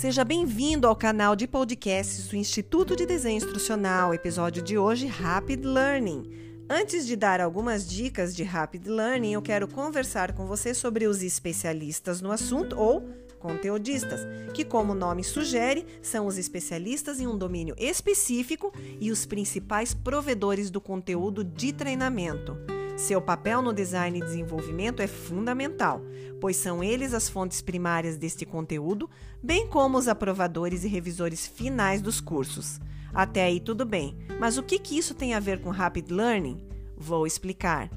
Seja bem-vindo ao canal de podcasts do Instituto de Desenho Instrucional. Episódio de hoje: Rapid Learning. Antes de dar algumas dicas de Rapid Learning, eu quero conversar com você sobre os especialistas no assunto ou conteudistas, que, como o nome sugere, são os especialistas em um domínio específico e os principais provedores do conteúdo de treinamento. Seu papel no design e desenvolvimento é fundamental, pois são eles as fontes primárias deste conteúdo, bem como os aprovadores e revisores finais dos cursos. Até aí tudo bem, mas o que, que isso tem a ver com Rapid Learning? Vou explicar.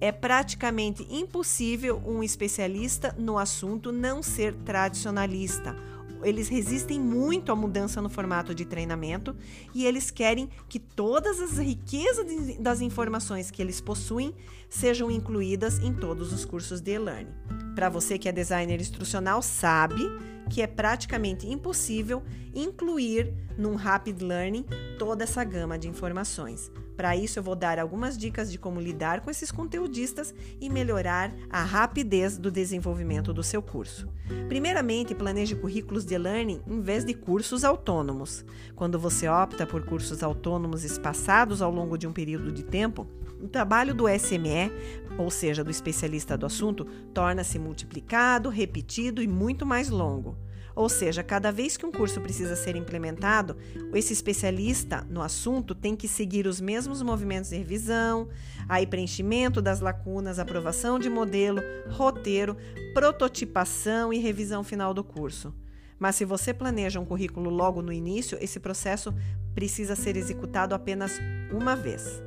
É praticamente impossível um especialista no assunto não ser tradicionalista eles resistem muito à mudança no formato de treinamento e eles querem que todas as riquezas das informações que eles possuem sejam incluídas em todos os cursos de e-learning. Para você que é designer instrucional, sabe que é praticamente impossível incluir num Rapid Learning toda essa gama de informações. Para isso, eu vou dar algumas dicas de como lidar com esses conteudistas e melhorar a rapidez do desenvolvimento do seu curso. Primeiramente, planeje currículos de learning em vez de cursos autônomos. Quando você opta por cursos autônomos espaçados ao longo de um período de tempo, o trabalho do SME, ou seja, do especialista do assunto, torna-se multiplicado, repetido e muito mais longo. Ou seja, cada vez que um curso precisa ser implementado, esse especialista no assunto tem que seguir os mesmos movimentos de revisão, aí preenchimento das lacunas, aprovação de modelo, roteiro, prototipação e revisão final do curso. Mas se você planeja um currículo logo no início, esse processo precisa ser executado apenas uma vez.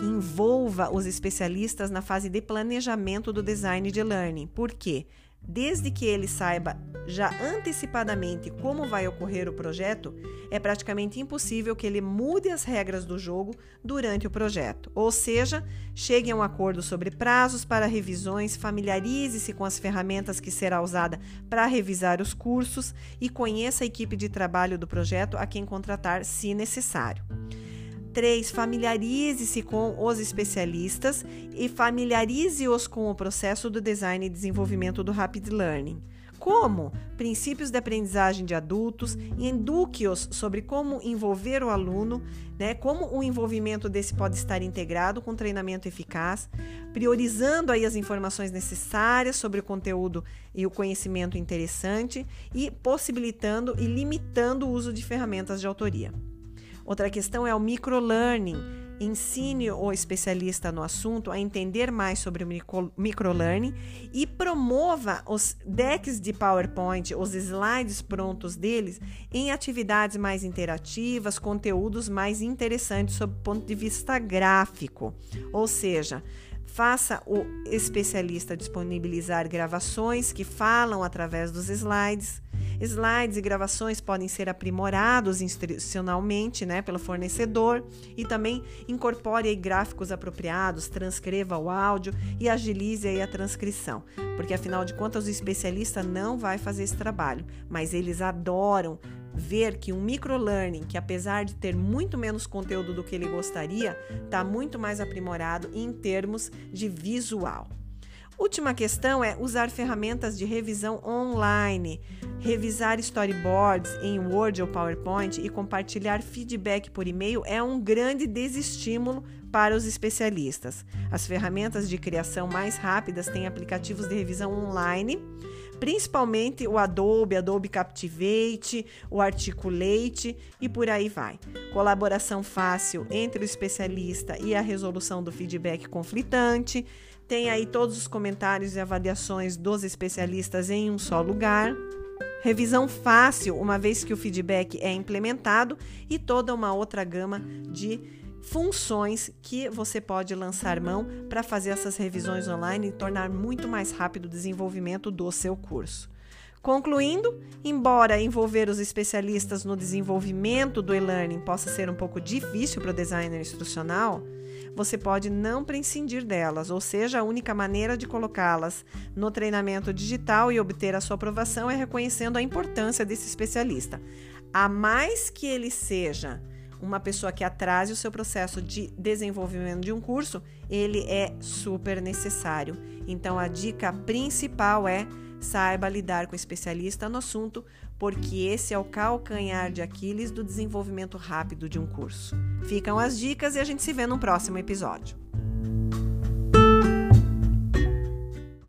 Envolva os especialistas na fase de planejamento do design de learning. Por quê? Desde que ele saiba já antecipadamente como vai ocorrer o projeto, é praticamente impossível que ele mude as regras do jogo durante o projeto. Ou seja, chegue a um acordo sobre prazos para revisões, familiarize-se com as ferramentas que será usada para revisar os cursos e conheça a equipe de trabalho do projeto a quem contratar se necessário. 3. Familiarize-se com os especialistas e familiarize-os com o processo do design e desenvolvimento do Rapid Learning. Como? Princípios de aprendizagem de adultos eduque-os sobre como envolver o aluno, né? como o envolvimento desse pode estar integrado com treinamento eficaz, priorizando aí as informações necessárias sobre o conteúdo e o conhecimento interessante e possibilitando e limitando o uso de ferramentas de autoria. Outra questão é o microlearning. Ensine o especialista no assunto a entender mais sobre o microlearning e promova os decks de PowerPoint, os slides prontos deles, em atividades mais interativas, conteúdos mais interessantes sob o ponto de vista gráfico. Ou seja, Faça o especialista disponibilizar gravações que falam através dos slides. Slides e gravações podem ser aprimorados institucionalmente né, pelo fornecedor e também incorpore gráficos apropriados, transcreva o áudio e agilize a transcrição, porque afinal de contas o especialista não vai fazer esse trabalho, mas eles adoram ver que um microlearning, que apesar de ter muito menos conteúdo do que ele gostaria, está muito mais aprimorado em termos de visual. Última questão é usar ferramentas de revisão online, revisar storyboards em Word ou PowerPoint e compartilhar feedback por e-mail é um grande desestímulo para os especialistas. As ferramentas de criação mais rápidas têm aplicativos de revisão online, principalmente o Adobe, Adobe Captivate, o Articulate e por aí vai. Colaboração fácil entre o especialista e a resolução do feedback conflitante tem aí todos os comentários e avaliações dos especialistas em um só lugar. Revisão fácil, uma vez que o feedback é implementado, e toda uma outra gama de funções que você pode lançar mão para fazer essas revisões online e tornar muito mais rápido o desenvolvimento do seu curso. Concluindo, embora envolver os especialistas no desenvolvimento do e-learning possa ser um pouco difícil para o designer instrucional, você pode não prescindir delas, ou seja, a única maneira de colocá-las no treinamento digital e obter a sua aprovação é reconhecendo a importância desse especialista. A mais que ele seja uma pessoa que atrase o seu processo de desenvolvimento de um curso, ele é super necessário. Então a dica principal é Saiba lidar com especialista no assunto, porque esse é o calcanhar de Aquiles do desenvolvimento rápido de um curso. Ficam as dicas e a gente se vê no próximo episódio.